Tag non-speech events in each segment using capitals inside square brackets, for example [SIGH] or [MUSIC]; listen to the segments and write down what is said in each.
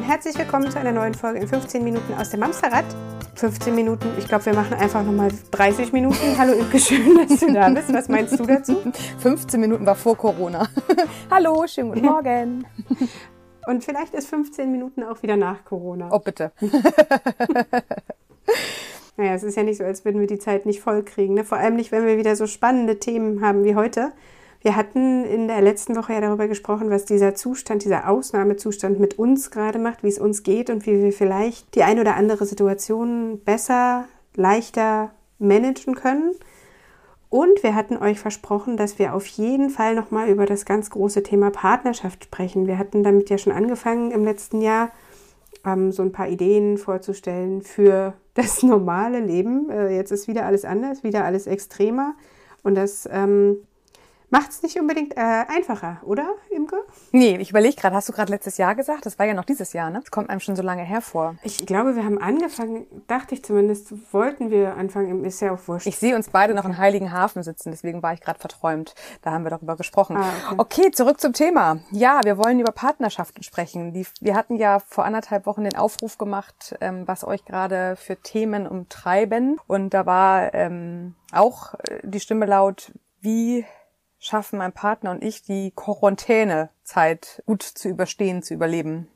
Und herzlich willkommen zu einer neuen Folge in 15 Minuten aus dem Mamsterrad. 15 Minuten, ich glaube, wir machen einfach nochmal 30 Minuten. [LAUGHS] Hallo Imke, schön, dass du da bist. Was meinst du dazu? [LAUGHS] 15 Minuten war vor Corona. [LAUGHS] Hallo, schönen guten Morgen. Und vielleicht ist 15 Minuten auch wieder nach Corona. Oh, bitte. naja, es ist ja nicht so, als würden wir die Zeit nicht voll kriegen. Ne? Vor allem nicht, wenn wir wieder so spannende Themen haben wie heute. Wir hatten in der letzten Woche ja darüber gesprochen, was dieser Zustand, dieser Ausnahmezustand mit uns gerade macht, wie es uns geht und wie wir vielleicht die ein oder andere Situation besser, leichter managen können. Und wir hatten euch versprochen, dass wir auf jeden Fall nochmal über das ganz große Thema Partnerschaft sprechen. Wir hatten damit ja schon angefangen im letzten Jahr, ähm, so ein paar Ideen vorzustellen für das normale Leben. Äh, jetzt ist wieder alles anders, wieder alles extremer. Und das ähm, Macht es nicht unbedingt äh, einfacher, oder, Imke? Nee, ich überlege gerade, hast du gerade letztes Jahr gesagt? Das war ja noch dieses Jahr, ne? Das kommt einem schon so lange hervor. Ich glaube, wir haben angefangen, dachte ich zumindest, wollten wir anfangen, ist ja auch wurscht. Ich sehe uns beide noch in Heiligenhafen sitzen, deswegen war ich gerade verträumt. Da haben wir darüber gesprochen. Ah, okay. okay. zurück zum Thema. Ja, wir wollen über Partnerschaften sprechen. Die, wir hatten ja vor anderthalb Wochen den Aufruf gemacht, ähm, was euch gerade für Themen umtreiben. Und da war ähm, auch äh, die Stimme laut, wie schaffen mein Partner und ich die Quarantänezeit gut zu überstehen, zu überleben.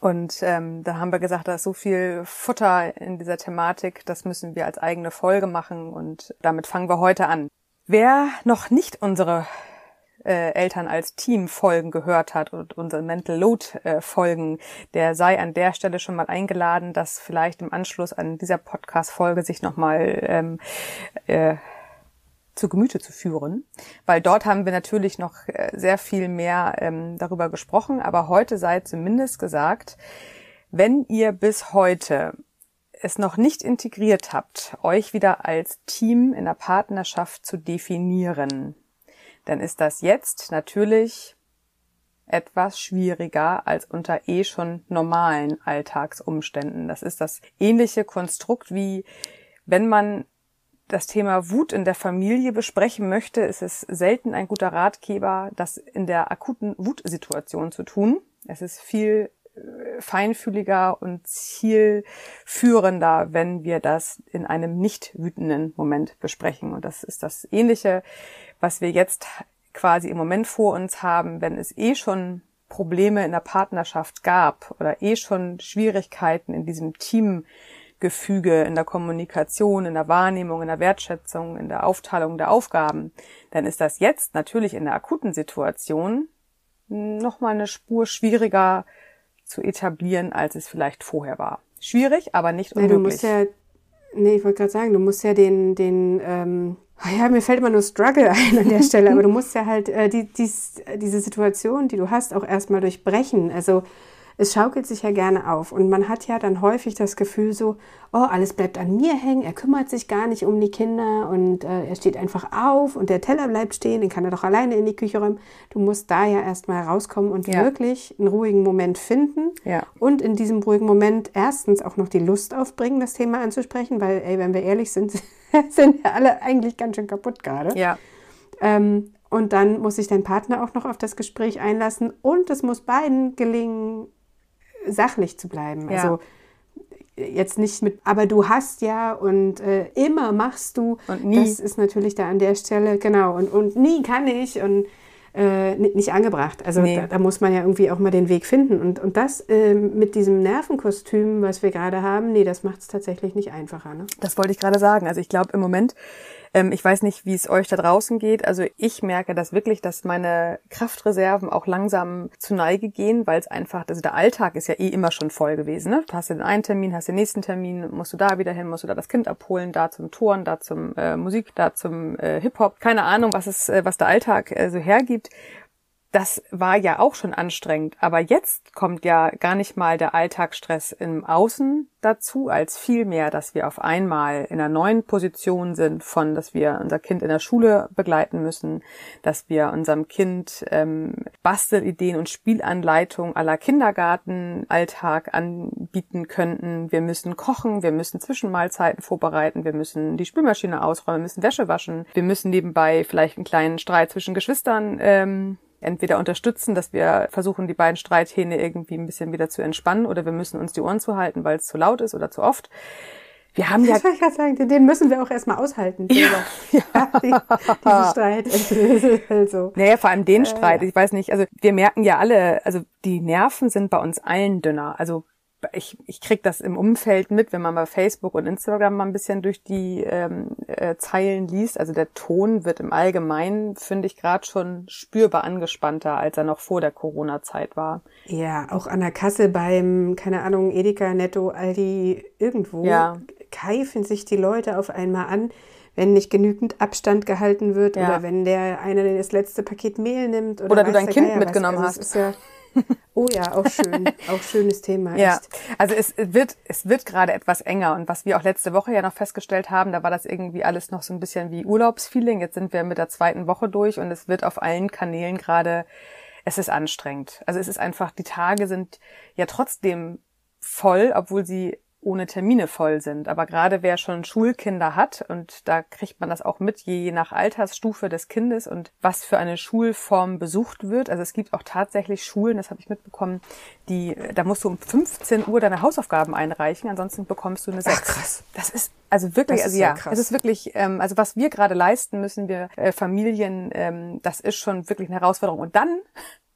Und ähm, da haben wir gesagt, da ist so viel Futter in dieser Thematik, das müssen wir als eigene Folge machen und damit fangen wir heute an. Wer noch nicht unsere äh, Eltern als Team Folgen gehört hat und unsere Mental Load äh, Folgen, der sei an der Stelle schon mal eingeladen, dass vielleicht im Anschluss an dieser Podcast Folge sich nochmal ähm, äh, zu Gemüte zu führen, weil dort haben wir natürlich noch äh, sehr viel mehr ähm, darüber gesprochen, aber heute sei zumindest gesagt, wenn ihr bis heute es noch nicht integriert habt, euch wieder als Team in der Partnerschaft zu definieren, dann ist das jetzt natürlich etwas schwieriger als unter eh schon normalen Alltagsumständen. Das ist das ähnliche Konstrukt wie wenn man das Thema Wut in der Familie besprechen möchte, ist es selten ein guter Ratgeber, das in der akuten Wutsituation zu tun. Es ist viel äh, feinfühliger und zielführender, wenn wir das in einem nicht wütenden Moment besprechen. Und das ist das Ähnliche, was wir jetzt quasi im Moment vor uns haben, wenn es eh schon Probleme in der Partnerschaft gab oder eh schon Schwierigkeiten in diesem Team Gefüge in der Kommunikation, in der Wahrnehmung, in der Wertschätzung, in der Aufteilung der Aufgaben, dann ist das jetzt natürlich in der akuten Situation nochmal eine Spur schwieriger zu etablieren, als es vielleicht vorher war. Schwierig, aber nicht unmöglich. Ja, du musst ja, nee, ich wollte gerade sagen, du musst ja den, den, ähm, ah [LAUGHS] ja, mir fällt immer nur Struggle ein an der Stelle, aber du musst ja halt äh, die, dies, diese Situation, die du hast, auch erstmal durchbrechen. Also es schaukelt sich ja gerne auf und man hat ja dann häufig das Gefühl so, oh, alles bleibt an mir hängen, er kümmert sich gar nicht um die Kinder und äh, er steht einfach auf und der Teller bleibt stehen, den kann er doch alleine in die Küche räumen. Du musst da ja erstmal rauskommen und ja. wirklich einen ruhigen Moment finden ja. und in diesem ruhigen Moment erstens auch noch die Lust aufbringen, das Thema anzusprechen, weil, ey, wenn wir ehrlich sind, [LAUGHS] sind wir alle eigentlich ganz schön kaputt gerade. Ja. Ähm, und dann muss sich dein Partner auch noch auf das Gespräch einlassen und es muss beiden gelingen, sachlich zu bleiben. Ja. Also jetzt nicht mit, aber du hast ja und äh, immer machst du. Und nie. Das ist natürlich da an der Stelle, genau. Und, und nie kann ich und äh, nicht angebracht. Also nee. da, da, muss man ja irgendwie auch mal den Weg finden. Und, und das äh, mit diesem Nervenkostüm, was wir gerade haben, nee, das macht es tatsächlich nicht einfacher. Ne? Das wollte ich gerade sagen. Also ich glaube im Moment ähm, ich weiß nicht, wie es euch da draußen geht. Also ich merke das wirklich, dass meine Kraftreserven auch langsam zu Neige gehen, weil es einfach, also der Alltag ist ja eh immer schon voll gewesen. Ne? Du hast den einen Termin, hast den nächsten Termin, musst du da wieder hin, musst du da das Kind abholen, da zum Touren, da zum äh, Musik, da zum äh, Hip-Hop. Keine Ahnung, was es, äh, was der Alltag äh, so hergibt das war ja auch schon anstrengend. Aber jetzt kommt ja gar nicht mal der Alltagsstress im Außen dazu, als vielmehr, dass wir auf einmal in einer neuen Position sind von, dass wir unser Kind in der Schule begleiten müssen, dass wir unserem Kind ähm, Bastelideen und Spielanleitungen aller Kindergartenalltag anbieten könnten. Wir müssen kochen, wir müssen Zwischenmahlzeiten vorbereiten, wir müssen die Spülmaschine ausräumen, wir müssen Wäsche waschen, wir müssen nebenbei vielleicht einen kleinen Streit zwischen Geschwistern ähm, entweder unterstützen, dass wir versuchen, die beiden Streithähne irgendwie ein bisschen wieder zu entspannen oder wir müssen uns die Ohren zuhalten, weil es zu laut ist oder zu oft. Wir haben [LAUGHS] das ja. Ich sagen, den müssen wir auch erstmal aushalten. Ja, [LAUGHS] ja. Die, diesen Streit. [LAUGHS] also. Naja, vor allem den äh, Streit. Ich weiß nicht, also wir merken ja alle, also die Nerven sind bei uns allen dünner. Also ich, ich krieg das im Umfeld mit, wenn man bei Facebook und Instagram mal ein bisschen durch die ähm, äh, Zeilen liest. Also der Ton wird im Allgemeinen, finde ich, gerade schon spürbar angespannter, als er noch vor der Corona-Zeit war. Ja, auch an der Kasse beim, keine Ahnung, Edeka, Netto, Aldi, irgendwo ja. keifen sich die Leute auf einmal an wenn nicht genügend Abstand gehalten wird ja. oder wenn der eine das letzte Paket Mehl nimmt oder, oder du dein Kind Geier mitgenommen was. Also hast. Ja Oh ja, auch schön. [LAUGHS] auch schönes Thema. Ja, echt. also es wird, es wird gerade etwas enger. Und was wir auch letzte Woche ja noch festgestellt haben, da war das irgendwie alles noch so ein bisschen wie Urlaubsfeeling. Jetzt sind wir mit der zweiten Woche durch und es wird auf allen Kanälen gerade, es ist anstrengend. Also es ist einfach, die Tage sind ja trotzdem voll, obwohl sie ohne Termine voll sind. Aber gerade wer schon Schulkinder hat, und da kriegt man das auch mit, je nach Altersstufe des Kindes und was für eine Schulform besucht wird. Also es gibt auch tatsächlich Schulen, das habe ich mitbekommen, die, da musst du um 15 Uhr deine Hausaufgaben einreichen, ansonsten bekommst du eine 6. Ach, krass. Das ist also wirklich, also ja, krass. es ist wirklich, ähm, also was wir gerade leisten müssen, wir äh, Familien, ähm, das ist schon wirklich eine Herausforderung. Und dann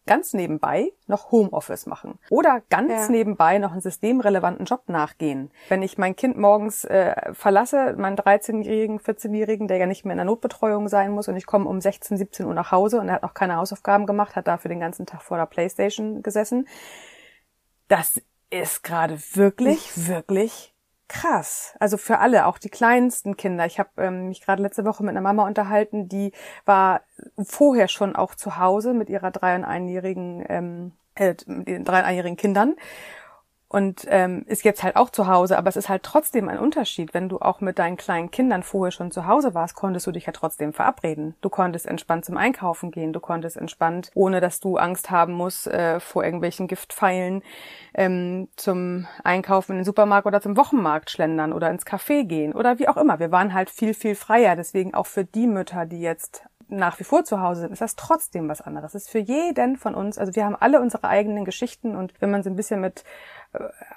ganz nebenbei noch Homeoffice machen oder ganz ja. nebenbei noch einen systemrelevanten Job nachgehen. Wenn ich mein Kind morgens äh, verlasse, meinen 13-jährigen, 14-jährigen, der ja nicht mehr in der Notbetreuung sein muss und ich komme um 16, 17 Uhr nach Hause und er hat noch keine Hausaufgaben gemacht, hat dafür den ganzen Tag vor der Playstation gesessen. Das ist gerade wirklich, wirklich krass. Also für alle, auch die kleinsten Kinder. Ich habe ähm, mich gerade letzte Woche mit einer Mama unterhalten, die war vorher schon auch zu Hause mit ihrer drei- und einjährigen, ähm, äh, drei- und einjährigen Kindern und ähm, ist jetzt halt auch zu Hause, aber es ist halt trotzdem ein Unterschied. Wenn du auch mit deinen kleinen Kindern vorher schon zu Hause warst, konntest du dich ja trotzdem verabreden. Du konntest entspannt zum Einkaufen gehen, du konntest entspannt, ohne dass du Angst haben musst äh, vor irgendwelchen Giftpfeilen, ähm, zum Einkaufen in den Supermarkt oder zum Wochenmarkt schlendern oder ins Café gehen oder wie auch immer. Wir waren halt viel, viel freier. Deswegen auch für die Mütter, die jetzt nach wie vor zu Hause sind, ist das trotzdem was anderes. Es ist für jeden von uns, also wir haben alle unsere eigenen Geschichten und wenn man so ein bisschen mit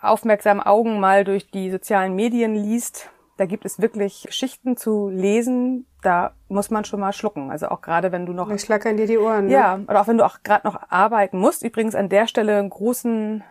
aufmerksamen Augen mal durch die sozialen Medien liest, da gibt es wirklich Geschichten zu lesen, da muss man schon mal schlucken. Also auch gerade wenn du noch. Da schlackern dir die Ohren. Ne? Ja, oder auch wenn du auch gerade noch arbeiten musst. Übrigens an der Stelle einen großen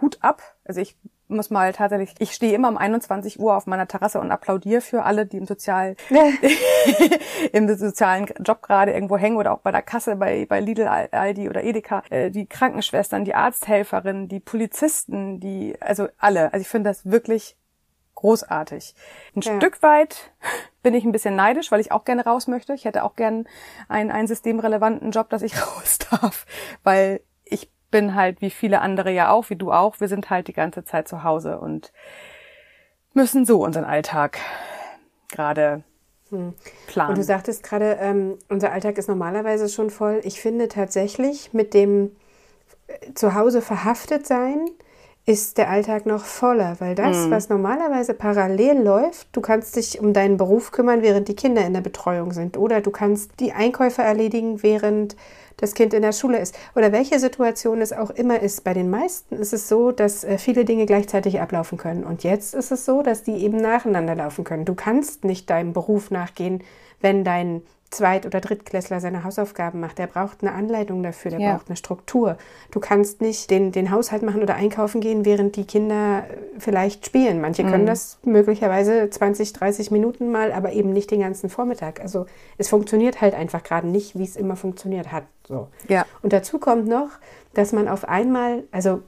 Hut ab. Also ich muss mal tatsächlich, ich stehe immer um 21 Uhr auf meiner Terrasse und applaudiere für alle, die im sozial, [LAUGHS] im sozialen Job gerade irgendwo hängen oder auch bei der Kasse bei, bei Lidl, Aldi oder Edeka, äh, die Krankenschwestern, die Arzthelferinnen, die Polizisten, die, also alle. Also ich finde das wirklich großartig. Ein ja. Stück weit bin ich ein bisschen neidisch, weil ich auch gerne raus möchte. Ich hätte auch gern einen, einen systemrelevanten Job, dass ich [LAUGHS] raus darf, weil bin halt wie viele andere ja auch, wie du auch, wir sind halt die ganze Zeit zu Hause und müssen so unseren Alltag gerade hm. planen. Und du sagtest gerade, ähm, unser Alltag ist normalerweise schon voll. Ich finde tatsächlich mit dem äh, Zuhause verhaftet sein, ist der Alltag noch voller, weil das, mhm. was normalerweise parallel läuft, du kannst dich um deinen Beruf kümmern, während die Kinder in der Betreuung sind oder du kannst die Einkäufe erledigen, während das Kind in der Schule ist oder welche Situation es auch immer ist. Bei den meisten ist es so, dass äh, viele Dinge gleichzeitig ablaufen können und jetzt ist es so, dass die eben nacheinander laufen können. Du kannst nicht deinem Beruf nachgehen, wenn dein Zweit- oder Drittklässler seine Hausaufgaben macht. Der braucht eine Anleitung dafür, der ja. braucht eine Struktur. Du kannst nicht den, den Haushalt machen oder einkaufen gehen, während die Kinder äh, vielleicht spielen. Manche können mhm. das möglicherweise 20, 30 Minuten mal, aber eben nicht den ganzen Vormittag. Also es funktioniert halt einfach gerade nicht, wie es immer funktioniert hat. So. Ja. Und dazu kommt noch, dass man auf einmal, also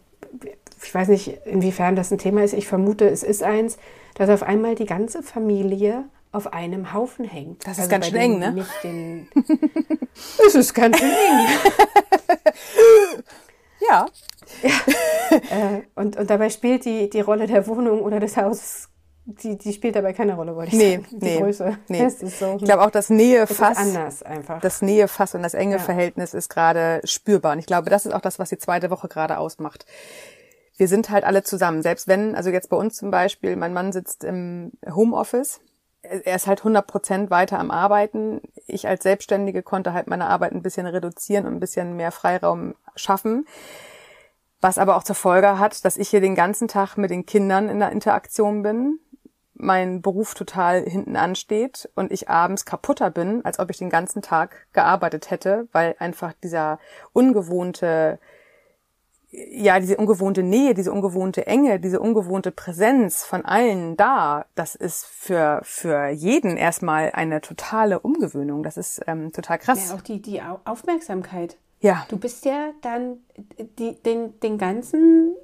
ich weiß nicht, inwiefern das ein Thema ist, ich vermute, es ist eins, dass auf einmal die ganze Familie auf einem Haufen hängt. Das ist also ganz schön eng, ne? Nicht den [LAUGHS] es ist ganz schön eng. [LAUGHS] ja. ja. Äh, und, und dabei spielt die, die Rolle der Wohnung oder des Hauses die, die spielt dabei keine Rolle, wollte ich nee, sagen. Die nee, Größe. Nee. ist so. Ich glaube auch das Nähefass. Das anders einfach. Das Nähefass und das enge ja. Verhältnis ist gerade spürbar. Und ich glaube, das ist auch das, was die zweite Woche gerade ausmacht. Wir sind halt alle zusammen. Selbst wenn, also jetzt bei uns zum Beispiel, mein Mann sitzt im Homeoffice er ist halt 100 Prozent weiter am Arbeiten. Ich als Selbstständige konnte halt meine Arbeit ein bisschen reduzieren und ein bisschen mehr Freiraum schaffen. Was aber auch zur Folge hat, dass ich hier den ganzen Tag mit den Kindern in der Interaktion bin, mein Beruf total hinten ansteht und ich abends kaputter bin, als ob ich den ganzen Tag gearbeitet hätte, weil einfach dieser ungewohnte ja, diese ungewohnte Nähe, diese ungewohnte Enge, diese ungewohnte Präsenz von allen da, das ist für, für jeden erstmal eine totale Umgewöhnung. Das ist ähm, total krass. Ja, auch die, die Aufmerksamkeit. Ja. Du bist ja dann die, den, den ganzen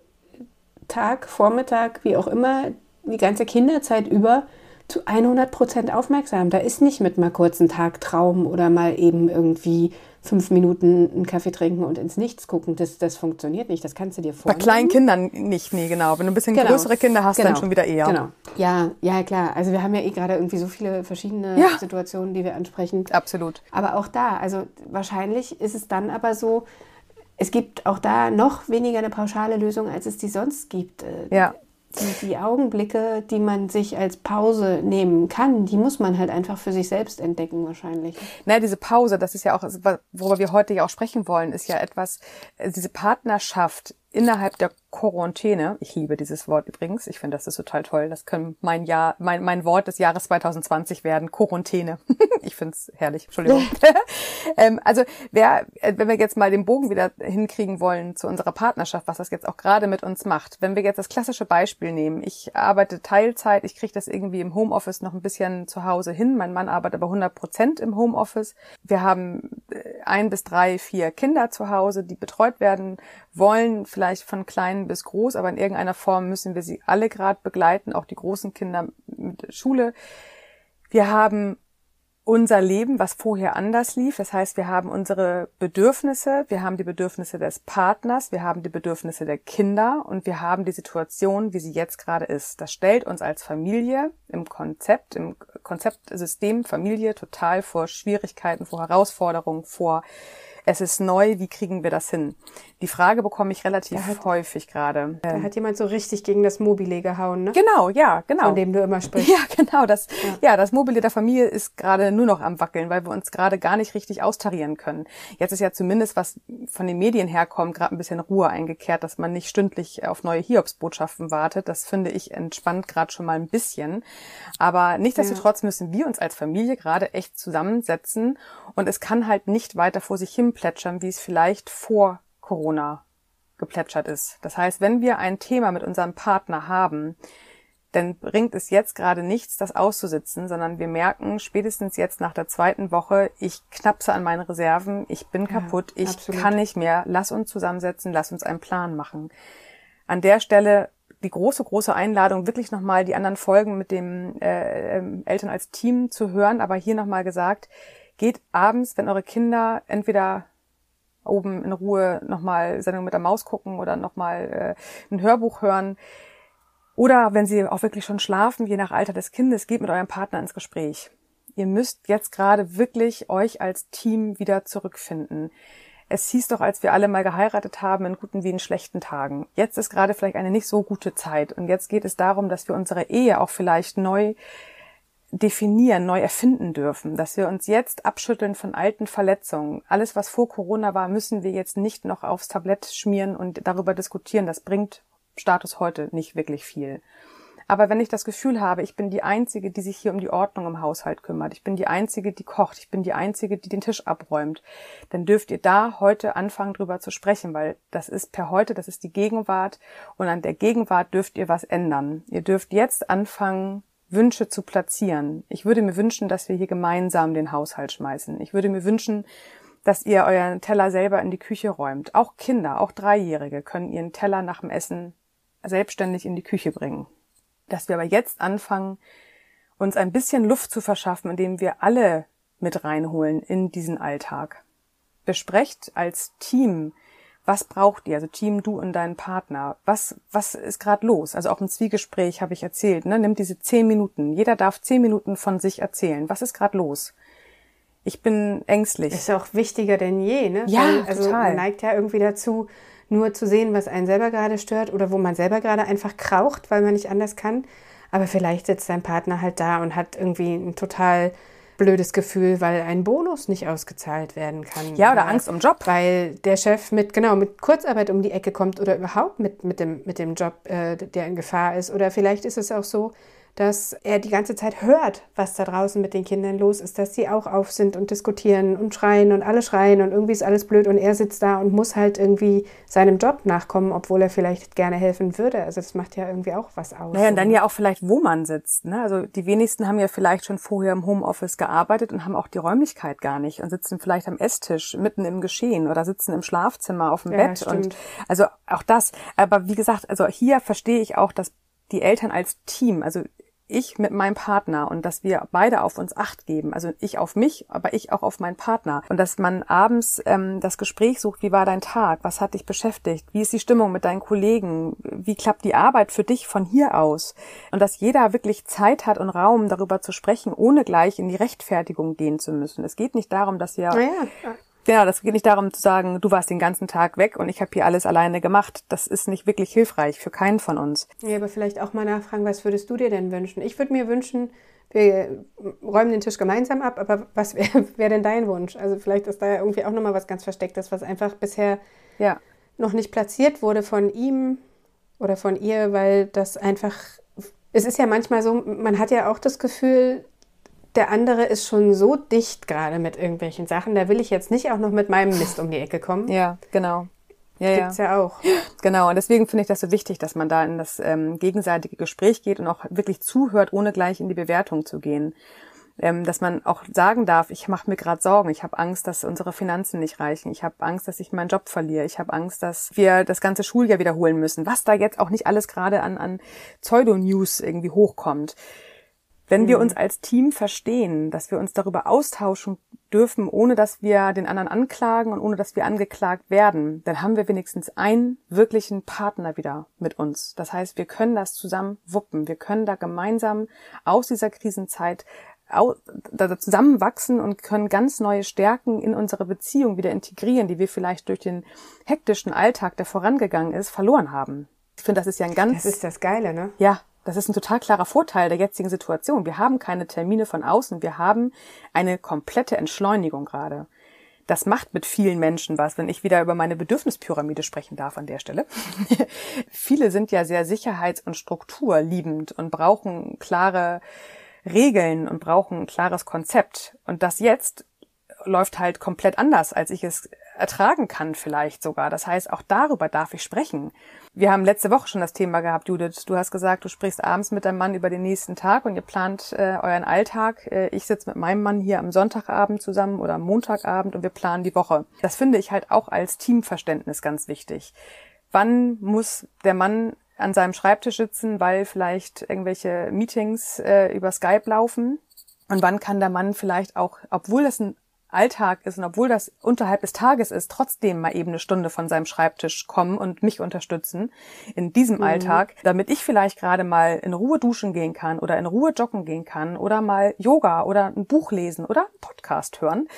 Tag, Vormittag, wie auch immer, die ganze Kinderzeit über zu 100 Prozent aufmerksam. Da ist nicht mit mal kurz ein Tagtraum oder mal eben irgendwie fünf Minuten einen Kaffee trinken und ins Nichts gucken. Das, das funktioniert nicht. Das kannst du dir vorstellen. Bei kleinen Kindern nicht, nee, genau. Wenn du ein bisschen genau. größere Kinder hast, genau. dann schon wieder eher. Genau. Ja, ja, klar. Also wir haben ja eh gerade irgendwie so viele verschiedene ja. Situationen, die wir ansprechen. Absolut. Aber auch da, also wahrscheinlich ist es dann aber so, es gibt auch da noch weniger eine pauschale Lösung, als es die sonst gibt. Äh, ja die, die Augenblicke, die man sich als Pause nehmen kann, die muss man halt einfach für sich selbst entdecken wahrscheinlich. Naja, diese Pause, das ist ja auch, worüber wir heute ja auch sprechen wollen, ist ja etwas, äh, diese Partnerschaft innerhalb der Quarantäne, ich liebe dieses Wort übrigens, ich finde das ist total toll, das kann mein Jahr, mein, mein Wort des Jahres 2020 werden, Quarantäne. [LAUGHS] ich finde es herrlich, Entschuldigung. [LAUGHS] ähm, also wer, äh, wenn wir jetzt mal den Bogen wieder hinkriegen wollen zu unserer Partnerschaft, was das jetzt auch gerade mit uns macht, wenn wir jetzt das klassische Beispiel nehmen, ich arbeite Teilzeit, ich kriege das irgendwie im Homeoffice noch ein bisschen zu Hause hin, mein Mann arbeitet aber 100 Prozent im Homeoffice, wir haben äh, ein bis drei, vier Kinder zu Hause, die betreut werden wollen, vielleicht von klein bis groß, aber in irgendeiner Form müssen wir sie alle gerade begleiten, auch die großen Kinder mit Schule. Wir haben unser Leben, was vorher anders lief. Das heißt, wir haben unsere Bedürfnisse, wir haben die Bedürfnisse des Partners, wir haben die Bedürfnisse der Kinder und wir haben die Situation, wie sie jetzt gerade ist. Das stellt uns als Familie im Konzept, im Konzeptsystem Familie total vor Schwierigkeiten, vor Herausforderungen, vor es ist neu, wie kriegen wir das hin? Die Frage bekomme ich relativ hat, häufig gerade. Da ähm, hat jemand so richtig gegen das Mobile gehauen, ne? Genau, ja, genau. Von dem du immer sprichst. [LAUGHS] Ja, genau. Das, ja. ja, das Mobile der Familie ist gerade nur noch am Wackeln, weil wir uns gerade gar nicht richtig austarieren können. Jetzt ist ja zumindest, was von den Medien herkommt, gerade ein bisschen Ruhe eingekehrt, dass man nicht stündlich auf neue Hiobsbotschaften wartet. Das finde ich entspannt gerade schon mal ein bisschen. Aber nichtsdestotrotz ja. müssen wir uns als Familie gerade echt zusammensetzen und es kann halt nicht weiter vor sich hin plätschern, wie es vielleicht vor Corona geplätschert ist. Das heißt, wenn wir ein Thema mit unserem Partner haben, dann bringt es jetzt gerade nichts, das auszusitzen, sondern wir merken spätestens jetzt nach der zweiten Woche, ich knapse an meinen Reserven, ich bin kaputt, ja, ich absolut. kann nicht mehr, lass uns zusammensetzen, lass uns einen Plan machen. An der Stelle die große, große Einladung, wirklich nochmal die anderen Folgen mit dem äh, ähm, Eltern als Team zu hören, aber hier nochmal gesagt, geht abends, wenn eure Kinder entweder oben in Ruhe nochmal Sendung mit der Maus gucken oder nochmal äh, ein Hörbuch hören. Oder wenn sie auch wirklich schon schlafen, je nach Alter des Kindes, geht mit eurem Partner ins Gespräch. Ihr müsst jetzt gerade wirklich euch als Team wieder zurückfinden. Es hieß doch, als wir alle mal geheiratet haben, in guten wie in schlechten Tagen. Jetzt ist gerade vielleicht eine nicht so gute Zeit. Und jetzt geht es darum, dass wir unsere Ehe auch vielleicht neu definieren, neu erfinden dürfen, dass wir uns jetzt abschütteln von alten Verletzungen. Alles, was vor Corona war, müssen wir jetzt nicht noch aufs Tablett schmieren und darüber diskutieren. Das bringt Status heute nicht wirklich viel. Aber wenn ich das Gefühl habe, ich bin die Einzige, die sich hier um die Ordnung im Haushalt kümmert, ich bin die Einzige, die kocht, ich bin die Einzige, die den Tisch abräumt, dann dürft ihr da heute anfangen, drüber zu sprechen, weil das ist per heute, das ist die Gegenwart und an der Gegenwart dürft ihr was ändern. Ihr dürft jetzt anfangen, Wünsche zu platzieren. Ich würde mir wünschen, dass wir hier gemeinsam den Haushalt schmeißen. Ich würde mir wünschen, dass ihr euren Teller selber in die Küche räumt. Auch Kinder, auch Dreijährige können ihren Teller nach dem Essen selbstständig in die Küche bringen. Dass wir aber jetzt anfangen, uns ein bisschen Luft zu verschaffen, indem wir alle mit reinholen in diesen Alltag. Besprecht als Team, was braucht ihr? Also Team, du und dein Partner. Was, was ist gerade los? Also auch im Zwiegespräch habe ich erzählt, ne? Nimm diese zehn Minuten. Jeder darf zehn Minuten von sich erzählen. Was ist gerade los? Ich bin ängstlich. Ist auch wichtiger denn je, ne? Ja, Weil, also total. Man neigt ja irgendwie dazu, nur zu sehen, was einen selber gerade stört oder wo man selber gerade einfach kraucht, weil man nicht anders kann. aber vielleicht sitzt dein Partner halt da und hat irgendwie ein total blödes Gefühl, weil ein Bonus nicht ausgezahlt werden kann. Ja, oder, oder Angst um Job. Weil der Chef mit, genau, mit Kurzarbeit um die Ecke kommt oder überhaupt mit, mit, dem, mit dem Job, äh, der in Gefahr ist. Oder vielleicht ist es auch so, dass er die ganze Zeit hört, was da draußen mit den Kindern los ist, dass sie auch auf sind und diskutieren und schreien und alle schreien und irgendwie ist alles blöd und er sitzt da und muss halt irgendwie seinem Job nachkommen, obwohl er vielleicht gerne helfen würde. Also das macht ja irgendwie auch was aus. Naja, und dann ja auch vielleicht, wo man sitzt. Ne? Also die wenigsten haben ja vielleicht schon vorher im Homeoffice gearbeitet und haben auch die Räumlichkeit gar nicht und sitzen vielleicht am Esstisch mitten im Geschehen oder sitzen im Schlafzimmer auf dem ja, Bett. Stimmt. Und also auch das. Aber wie gesagt, also hier verstehe ich auch, dass die Eltern als Team, also ich mit meinem Partner und dass wir beide auf uns acht geben. Also ich auf mich, aber ich auch auf meinen Partner. Und dass man abends ähm, das Gespräch sucht, wie war dein Tag, was hat dich beschäftigt, wie ist die Stimmung mit deinen Kollegen, wie klappt die Arbeit für dich von hier aus. Und dass jeder wirklich Zeit hat und Raum, darüber zu sprechen, ohne gleich in die Rechtfertigung gehen zu müssen. Es geht nicht darum, dass wir ja. Genau, das geht nicht darum zu sagen, du warst den ganzen Tag weg und ich habe hier alles alleine gemacht. Das ist nicht wirklich hilfreich für keinen von uns. Ja, aber vielleicht auch mal nachfragen, was würdest du dir denn wünschen? Ich würde mir wünschen, wir räumen den Tisch gemeinsam ab, aber was wäre [LAUGHS] wär denn dein Wunsch? Also vielleicht ist da ja irgendwie auch nochmal was ganz Verstecktes, was einfach bisher ja. noch nicht platziert wurde von ihm oder von ihr, weil das einfach, es ist ja manchmal so, man hat ja auch das Gefühl, der andere ist schon so dicht gerade mit irgendwelchen Sachen, da will ich jetzt nicht auch noch mit meinem Mist um die Ecke kommen. Ja, genau. Ja, Gibt's ja. ja auch. Genau, und deswegen finde ich das so wichtig, dass man da in das ähm, gegenseitige Gespräch geht und auch wirklich zuhört, ohne gleich in die Bewertung zu gehen. Ähm, dass man auch sagen darf, ich mache mir gerade Sorgen, ich habe Angst, dass unsere Finanzen nicht reichen, ich habe Angst, dass ich meinen Job verliere, ich habe Angst, dass wir das ganze Schuljahr wiederholen müssen, was da jetzt auch nicht alles gerade an, an Pseudo-News irgendwie hochkommt. Wenn wir mhm. uns als Team verstehen, dass wir uns darüber austauschen dürfen, ohne dass wir den anderen anklagen und ohne dass wir angeklagt werden, dann haben wir wenigstens einen wirklichen Partner wieder mit uns. Das heißt, wir können das zusammen wuppen. Wir können da gemeinsam aus dieser Krisenzeit zusammenwachsen und können ganz neue Stärken in unsere Beziehung wieder integrieren, die wir vielleicht durch den hektischen Alltag, der vorangegangen ist, verloren haben. Ich finde, das ist ja ein ganz. Das ist das Geile, ne? Ja, das ist ein total klarer Vorteil der jetzigen Situation. Wir haben keine Termine von außen, wir haben eine komplette Entschleunigung gerade. Das macht mit vielen Menschen was, wenn ich wieder über meine Bedürfnispyramide sprechen darf an der Stelle. [LAUGHS] Viele sind ja sehr sicherheits- und strukturliebend und brauchen klare Regeln und brauchen ein klares Konzept. Und das jetzt läuft halt komplett anders, als ich es ertragen kann vielleicht sogar. Das heißt, auch darüber darf ich sprechen. Wir haben letzte Woche schon das Thema gehabt, Judith. Du hast gesagt, du sprichst abends mit deinem Mann über den nächsten Tag und ihr plant äh, euren Alltag. Äh, ich sitze mit meinem Mann hier am Sonntagabend zusammen oder am Montagabend und wir planen die Woche. Das finde ich halt auch als Teamverständnis ganz wichtig. Wann muss der Mann an seinem Schreibtisch sitzen, weil vielleicht irgendwelche Meetings äh, über Skype laufen? Und wann kann der Mann vielleicht auch, obwohl das ein Alltag ist und obwohl das unterhalb des Tages ist, trotzdem mal eben eine Stunde von seinem Schreibtisch kommen und mich unterstützen in diesem mhm. Alltag, damit ich vielleicht gerade mal in Ruhe duschen gehen kann oder in Ruhe joggen gehen kann oder mal Yoga oder ein Buch lesen oder einen Podcast hören.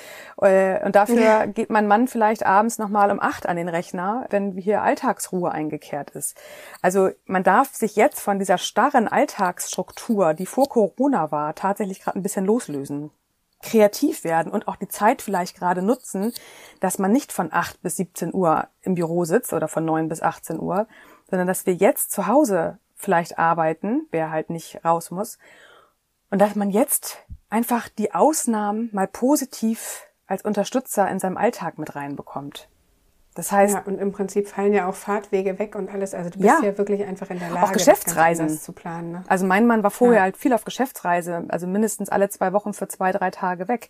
Äh, und dafür ja. geht mein Mann vielleicht abends nochmal um acht an den Rechner, wenn hier Alltagsruhe eingekehrt ist. Also man darf sich jetzt von dieser starren Alltagsstruktur, die vor Corona war, tatsächlich gerade ein bisschen loslösen kreativ werden und auch die Zeit vielleicht gerade nutzen, dass man nicht von 8 bis 17 Uhr im Büro sitzt oder von 9 bis 18 Uhr, sondern dass wir jetzt zu Hause vielleicht arbeiten, wer halt nicht raus muss, und dass man jetzt einfach die Ausnahmen mal positiv als Unterstützer in seinem Alltag mit reinbekommt. Das heißt, ja, und im Prinzip fallen ja auch Fahrtwege weg und alles. Also du bist ja, ja wirklich einfach in der Lage, auch Geschäftsreisen zu planen. Ne? Also mein Mann war vorher ja. halt viel auf Geschäftsreise, also mindestens alle zwei Wochen für zwei, drei Tage weg.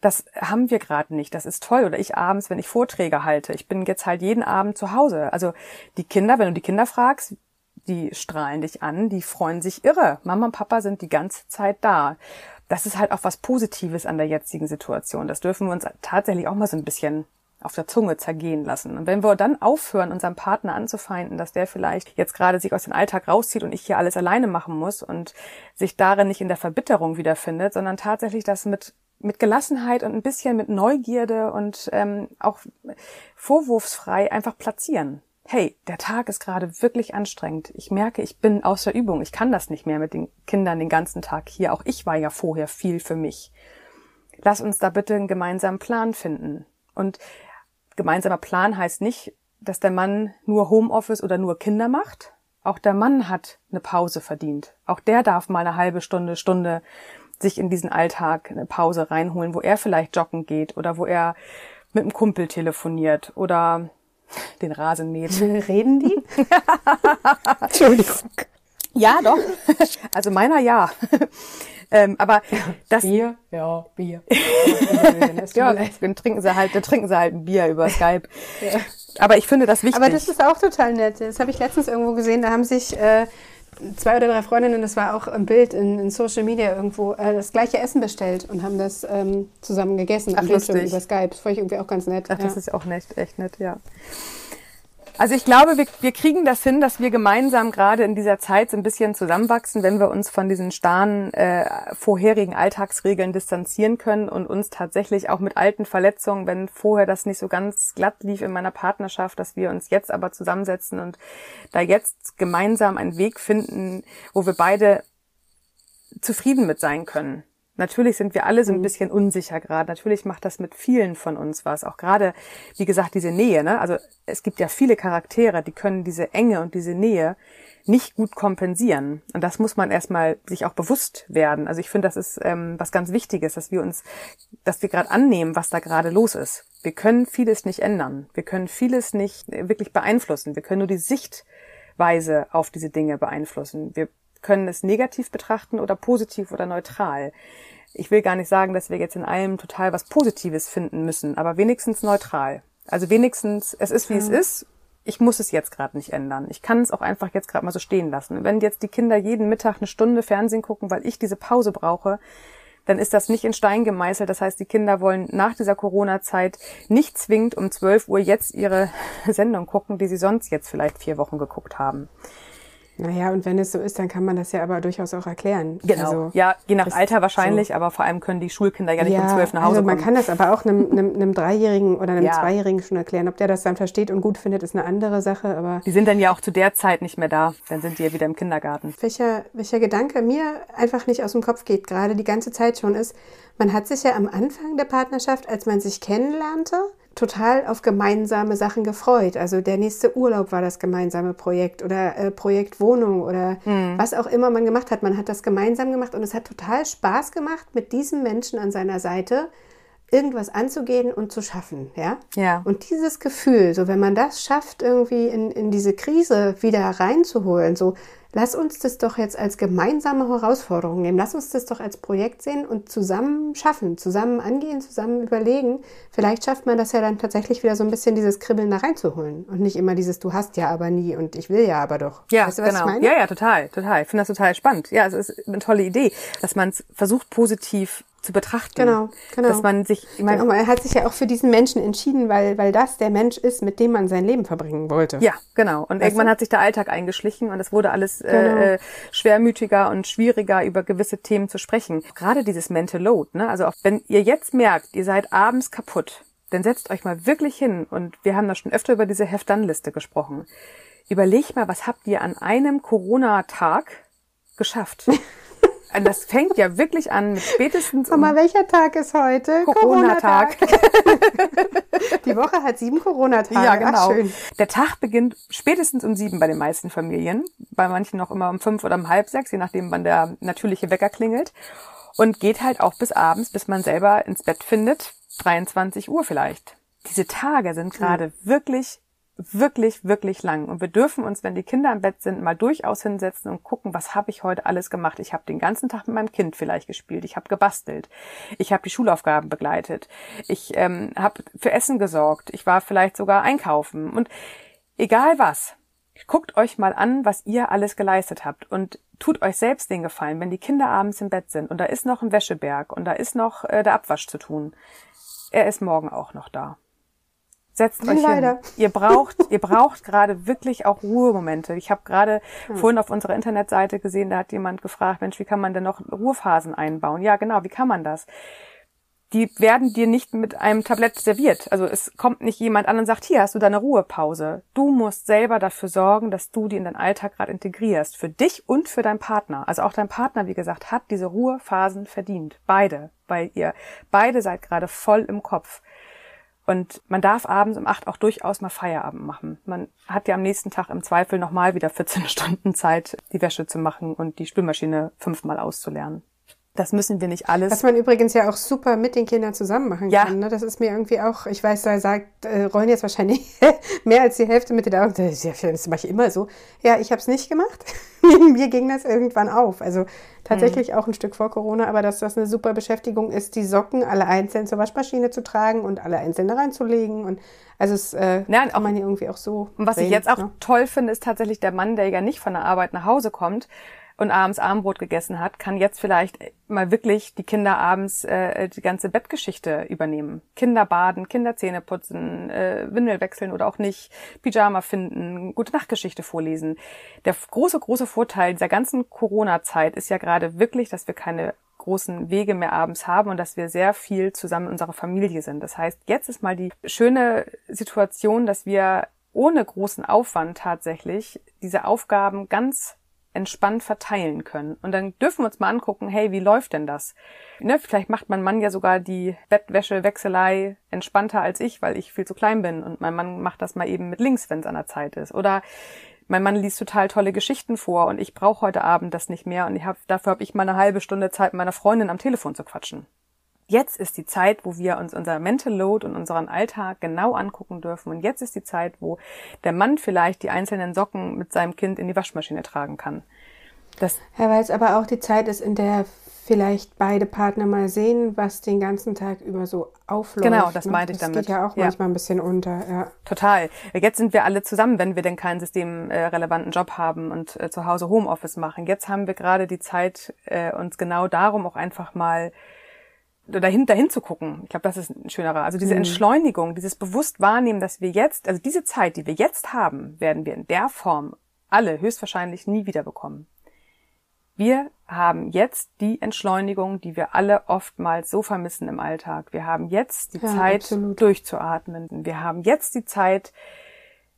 Das haben wir gerade nicht. Das ist toll. Oder ich abends, wenn ich Vorträge halte. Ich bin jetzt halt jeden Abend zu Hause. Also die Kinder, wenn du die Kinder fragst, die strahlen dich an, die freuen sich irre. Mama und Papa sind die ganze Zeit da. Das ist halt auch was Positives an der jetzigen Situation. Das dürfen wir uns tatsächlich auch mal so ein bisschen auf der Zunge zergehen lassen. Und wenn wir dann aufhören, unseren Partner anzufeinden, dass der vielleicht jetzt gerade sich aus dem Alltag rauszieht und ich hier alles alleine machen muss und sich darin nicht in der Verbitterung wiederfindet, sondern tatsächlich das mit mit Gelassenheit und ein bisschen mit Neugierde und ähm, auch vorwurfsfrei einfach platzieren. hey, der Tag ist gerade wirklich anstrengend. Ich merke, ich bin außer Übung. Ich kann das nicht mehr mit den Kindern den ganzen Tag hier. Auch ich war ja vorher viel für mich. Lass uns da bitte einen gemeinsamen Plan finden. Und gemeinsamer Plan heißt nicht, dass der Mann nur Homeoffice oder nur Kinder macht. Auch der Mann hat eine Pause verdient. Auch der darf mal eine halbe Stunde, Stunde sich in diesen Alltag eine Pause reinholen, wo er vielleicht joggen geht oder wo er mit einem Kumpel telefoniert oder den Rasen mäht. [LAUGHS] Reden die? [LAUGHS] Entschuldigung. Ja, doch. [LAUGHS] Also meiner ja. [LAUGHS] ähm, aber das Bier, ja, Bier. [LAUGHS] ja, dann trinken sie halt, dann trinken sie halt ein Bier über Skype. ja. Aber ich finde das wichtig. Aber das ist auch total nett. Das habe ich letztens irgendwo gesehen. Da haben sich äh, zwei oder drei Freundinnen, das war auch ein Bild in, in Social Media irgendwo, äh, das gleiche Essen bestellt und haben das ähm, zusammen gegessen. Ach, lustig. über Skype. Das fand ich irgendwie auch ganz nett. Ach, das ist auch nett, echt nett, ja. Also ich glaube, wir, wir kriegen das hin, dass wir gemeinsam gerade in dieser Zeit so ein bisschen zusammenwachsen, wenn wir uns von diesen starren äh, vorherigen Alltagsregeln distanzieren können und uns tatsächlich auch mit alten Verletzungen, wenn vorher das nicht so ganz glatt lief in meiner Partnerschaft, dass wir uns jetzt aber zusammensetzen und da jetzt gemeinsam einen Weg finden, wo wir beide zufrieden mit sein können. Natürlich sind wir alle so ein mhm. bisschen unsicher gerade. Natürlich macht das mit vielen von uns was. Auch gerade, wie gesagt, diese Nähe. Ne? Also es gibt ja viele Charaktere, die können diese Enge und diese Nähe nicht gut kompensieren. Und das muss man erstmal sich auch bewusst werden. Also ich finde, das ist ähm, was ganz Wichtiges, dass wir uns, dass wir gerade annehmen, was da gerade los ist. Wir können vieles nicht ändern. Wir können vieles nicht wirklich beeinflussen. Wir können nur die Sichtweise auf diese Dinge beeinflussen. Wir können es negativ betrachten oder positiv oder neutral ich will gar nicht sagen, dass wir jetzt in allem total was Positives finden müssen, aber wenigstens neutral. Also wenigstens, es ist wie ja. es ist. Ich muss es jetzt gerade nicht ändern. Ich kann es auch einfach jetzt gerade mal so stehen lassen. Wenn jetzt die Kinder jeden Mittag eine Stunde Fernsehen gucken, weil ich diese Pause brauche, dann ist das nicht in Stein gemeißelt. Das heißt, die Kinder wollen nach dieser Corona-Zeit nicht zwingend um 12 Uhr jetzt ihre [LAUGHS] Sendung gucken, die sie sonst jetzt vielleicht vier Wochen geguckt haben. Naja, und wenn es so ist, dann kann man das ja aber durchaus auch erklären. Genau. Also, ja, je nach Alter wahrscheinlich, so. aber vor allem können die Schulkinder ja nicht ja, um zwölf nach Hause also man kommen. kann das aber auch einem, einem, einem Dreijährigen oder einem ja. Zweijährigen schon erklären. Ob der das dann versteht und gut findet, ist eine andere Sache, aber... Die sind dann ja auch zu der Zeit nicht mehr da. Dann sind die ja wieder im Kindergarten. Welcher, welcher Gedanke mir einfach nicht aus dem Kopf geht, gerade die ganze Zeit schon ist, man hat sich ja am Anfang der Partnerschaft, als man sich kennenlernte, total auf gemeinsame Sachen gefreut. Also der nächste Urlaub war das gemeinsame Projekt oder äh, Projekt Wohnung oder mhm. was auch immer man gemacht hat. Man hat das gemeinsam gemacht und es hat total Spaß gemacht, mit diesem Menschen an seiner Seite irgendwas anzugehen und zu schaffen, ja? Ja. Und dieses Gefühl, so wenn man das schafft, irgendwie in, in diese Krise wieder reinzuholen, so lass uns das doch jetzt als gemeinsame Herausforderung nehmen. Lass uns das doch als Projekt sehen und zusammen schaffen, zusammen angehen, zusammen überlegen. Vielleicht schafft man das ja dann tatsächlich wieder so ein bisschen dieses Kribbeln da reinzuholen und nicht immer dieses Du hast ja aber nie und ich will ja aber doch. Ja, weißt du, genau. Ja, ja, total, total. Ich finde das total spannend. Ja, es ist eine tolle Idee, dass man es versucht positiv zu betrachten. Genau, genau. Dass man sich, ich meine, genau, er hat sich ja auch für diesen Menschen entschieden, weil, weil das der Mensch ist, mit dem man sein Leben verbringen wollte. Ja, genau. Und weißt irgendwann du? hat sich der Alltag eingeschlichen und es wurde alles äh, genau. äh, schwermütiger und schwieriger, über gewisse Themen zu sprechen. Gerade dieses Mental Load, ne? Also auch wenn ihr jetzt merkt, ihr seid abends kaputt, dann setzt euch mal wirklich hin und wir haben da schon öfter über diese Heft-Dann-Liste gesprochen. Überlegt mal, was habt ihr an einem Corona-Tag geschafft? [LAUGHS] Das fängt ja wirklich an mit spätestens. Sag mal, welcher Tag ist heute? Corona-Tag. [LAUGHS] Die Woche hat sieben Corona-Tage. Ja, genau. Ach, schön. Der Tag beginnt spätestens um sieben bei den meisten Familien. Bei manchen noch immer um fünf oder um halb sechs, je nachdem, wann der natürliche Wecker klingelt. Und geht halt auch bis abends, bis man selber ins Bett findet. 23 Uhr vielleicht. Diese Tage sind gerade mhm. wirklich wirklich, wirklich lang. Und wir dürfen uns, wenn die Kinder im Bett sind, mal durchaus hinsetzen und gucken, was habe ich heute alles gemacht. Ich habe den ganzen Tag mit meinem Kind vielleicht gespielt, ich habe gebastelt, ich habe die Schulaufgaben begleitet, ich ähm, habe für Essen gesorgt, ich war vielleicht sogar einkaufen. Und egal was, guckt euch mal an, was ihr alles geleistet habt und tut euch selbst den Gefallen, wenn die Kinder abends im Bett sind und da ist noch ein Wäscheberg und da ist noch äh, der Abwasch zu tun. Er ist morgen auch noch da. Setzt euch Leider. hin. Ihr braucht, [LAUGHS] ihr braucht gerade wirklich auch Ruhemomente. Ich habe gerade hm. vorhin auf unserer Internetseite gesehen, da hat jemand gefragt, Mensch, wie kann man denn noch Ruhephasen einbauen? Ja, genau, wie kann man das? die werden dir nicht mit einem Tablett serviert. Also es kommt nicht jemand an und sagt, hier hast du deine Ruhepause. Du musst selber dafür sorgen, dass du die in deinen Alltag gerade integrierst. Für dich und für deinen Partner. Also auch dein Partner, wie gesagt, hat diese Ruhephasen verdient. Beide. Weil ihr beide seid gerade voll im Kopf. Und man darf abends um acht auch durchaus mal Feierabend machen. Man hat ja am nächsten Tag im Zweifel nochmal wieder 14 [LAUGHS] Stunden Zeit, die Wäsche zu machen und die Spülmaschine fünfmal auszulernen. Das müssen wir nicht alles. Was man übrigens ja auch super mit den Kindern zusammen machen ja. kann. Ne? Das ist mir irgendwie auch, ich weiß, da sagt, äh, rollen jetzt wahrscheinlich [LAUGHS] mehr als die Hälfte mit den Augen. Das, das mache ich immer so. Ja, ich habe es nicht gemacht. [LAUGHS] mir ging das irgendwann auf. Also tatsächlich mhm. auch ein Stück vor Corona, aber dass das eine super Beschäftigung ist, die Socken alle einzeln zur Waschmaschine zu tragen und alle einzeln da reinzulegen. Und also es äh, ja, kann man irgendwie auch so. Und was sehen, ich jetzt auch ne? toll finde, ist tatsächlich der Mann, der ja nicht von der Arbeit nach Hause kommt und abends Abendbrot gegessen hat, kann jetzt vielleicht mal wirklich die Kinder abends äh, die ganze Bettgeschichte übernehmen. Kinder baden, Kinder Zähne putzen, äh, Windel wechseln oder auch nicht, Pyjama finden, gute Nachtgeschichte vorlesen. Der große, große Vorteil dieser ganzen Corona-Zeit ist ja gerade wirklich, dass wir keine großen Wege mehr abends haben und dass wir sehr viel zusammen in unserer Familie sind. Das heißt, jetzt ist mal die schöne Situation, dass wir ohne großen Aufwand tatsächlich diese Aufgaben ganz entspannt verteilen können. Und dann dürfen wir uns mal angucken, hey, wie läuft denn das? Ne, vielleicht macht mein Mann ja sogar die Bettwäsche-Wechselei entspannter als ich, weil ich viel zu klein bin. Und mein Mann macht das mal eben mit links, wenn es an der Zeit ist. Oder mein Mann liest total tolle Geschichten vor und ich brauche heute Abend das nicht mehr und ich hab, dafür habe ich mal eine halbe Stunde Zeit, mit meiner Freundin am Telefon zu quatschen. Jetzt ist die Zeit, wo wir uns unser Mental Load und unseren Alltag genau angucken dürfen. Und jetzt ist die Zeit, wo der Mann vielleicht die einzelnen Socken mit seinem Kind in die Waschmaschine tragen kann. Das ja, weil es aber auch die Zeit ist, in der vielleicht beide Partner mal sehen, was den ganzen Tag über so aufläuft. Genau, das ne? meinte ich damit. Das geht ja auch ja. manchmal ein bisschen unter. Ja. Total. Jetzt sind wir alle zusammen, wenn wir denn keinen systemrelevanten Job haben und äh, zu Hause Homeoffice machen. Jetzt haben wir gerade die Zeit, äh, uns genau darum auch einfach mal dahin, dahin zu gucken. Ich glaube, das ist ein schönerer. Also diese mhm. Entschleunigung, dieses bewusst wahrnehmen, dass wir jetzt, also diese Zeit, die wir jetzt haben, werden wir in der Form alle höchstwahrscheinlich nie wieder bekommen. Wir haben jetzt die Entschleunigung, die wir alle oftmals so vermissen im Alltag. Wir haben jetzt die ja, Zeit, absolut. durchzuatmen. Wir haben jetzt die Zeit,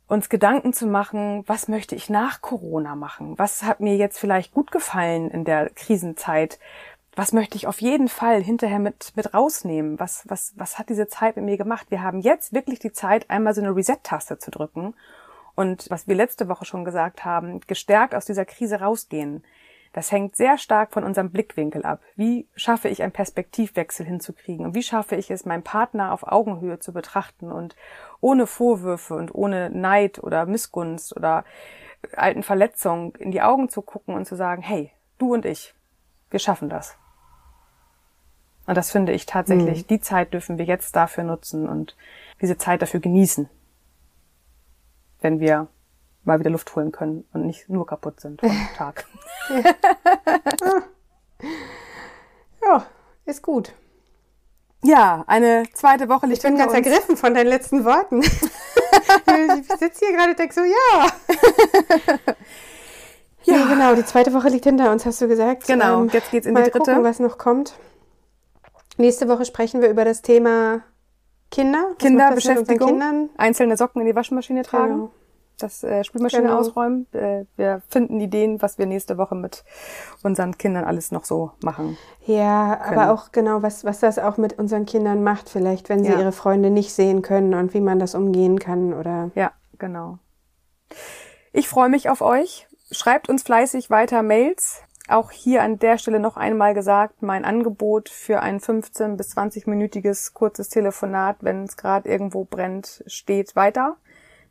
uns Gedanken zu machen, was möchte ich nach Corona machen? Was hat mir jetzt vielleicht gut gefallen in der Krisenzeit? Was möchte ich auf jeden Fall hinterher mit, mit rausnehmen? Was, was, was hat diese Zeit mit mir gemacht? Wir haben jetzt wirklich die Zeit, einmal so eine Reset-Taste zu drücken und was wir letzte Woche schon gesagt haben, gestärkt aus dieser Krise rausgehen. Das hängt sehr stark von unserem Blickwinkel ab. Wie schaffe ich einen Perspektivwechsel hinzukriegen? Und wie schaffe ich es, meinen Partner auf Augenhöhe zu betrachten und ohne Vorwürfe und ohne Neid oder Missgunst oder alten Verletzungen in die Augen zu gucken und zu sagen, hey, du und ich, wir schaffen das. Und das finde ich tatsächlich, mhm. die Zeit dürfen wir jetzt dafür nutzen und diese Zeit dafür genießen. Wenn wir mal wieder Luft holen können und nicht nur kaputt sind vom [LAUGHS] Tag. ja, ist gut. Ja, eine zweite Woche liegt Ich bin ganz uns. ergriffen von deinen letzten Worten. [LAUGHS] ich sitze hier gerade und denke so, ja. ja. Nee, genau, die zweite Woche liegt hinter uns, hast du gesagt. Genau, ähm, jetzt geht's in die dritte. Gucken, was noch kommt. Nächste Woche sprechen wir über das Thema Kinder. Was Kinderbeschäftigung. Kindern? Einzelne Socken in die Waschmaschine tragen. Genau. Das äh, Spülmaschine genau. ausräumen. Äh, wir finden Ideen, was wir nächste Woche mit unseren Kindern alles noch so machen. Ja, können. aber auch genau, was, was das auch mit unseren Kindern macht, vielleicht, wenn sie ja. ihre Freunde nicht sehen können und wie man das umgehen kann oder. Ja, genau. Ich freue mich auf euch. Schreibt uns fleißig weiter Mails auch hier an der Stelle noch einmal gesagt, mein Angebot für ein 15 bis 20-minütiges kurzes Telefonat, wenn es gerade irgendwo brennt, steht weiter.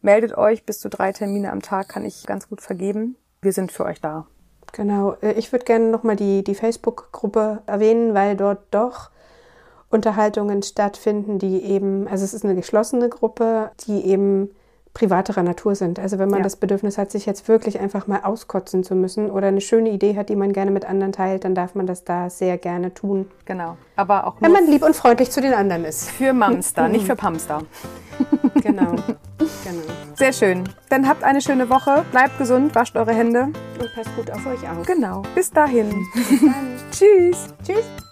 Meldet euch, bis zu drei Termine am Tag kann ich ganz gut vergeben. Wir sind für euch da. Genau. Äh, ich würde gerne nochmal die, die Facebook-Gruppe erwähnen, weil dort doch Unterhaltungen stattfinden, die eben, also es ist eine geschlossene Gruppe, die eben privaterer Natur sind. Also wenn man ja. das Bedürfnis hat, sich jetzt wirklich einfach mal auskotzen zu müssen oder eine schöne Idee hat, die man gerne mit anderen teilt, dann darf man das da sehr gerne tun. Genau. Aber auch wenn man lieb und freundlich zu den anderen ist. Für Mamster, nicht für [LAUGHS] Pamster. genau. genau. Sehr schön. Dann habt eine schöne Woche, bleibt gesund, wascht eure Hände und passt gut auf euch auf. Genau. Bis dahin. Bis. [LAUGHS] Tschüss. Tschüss.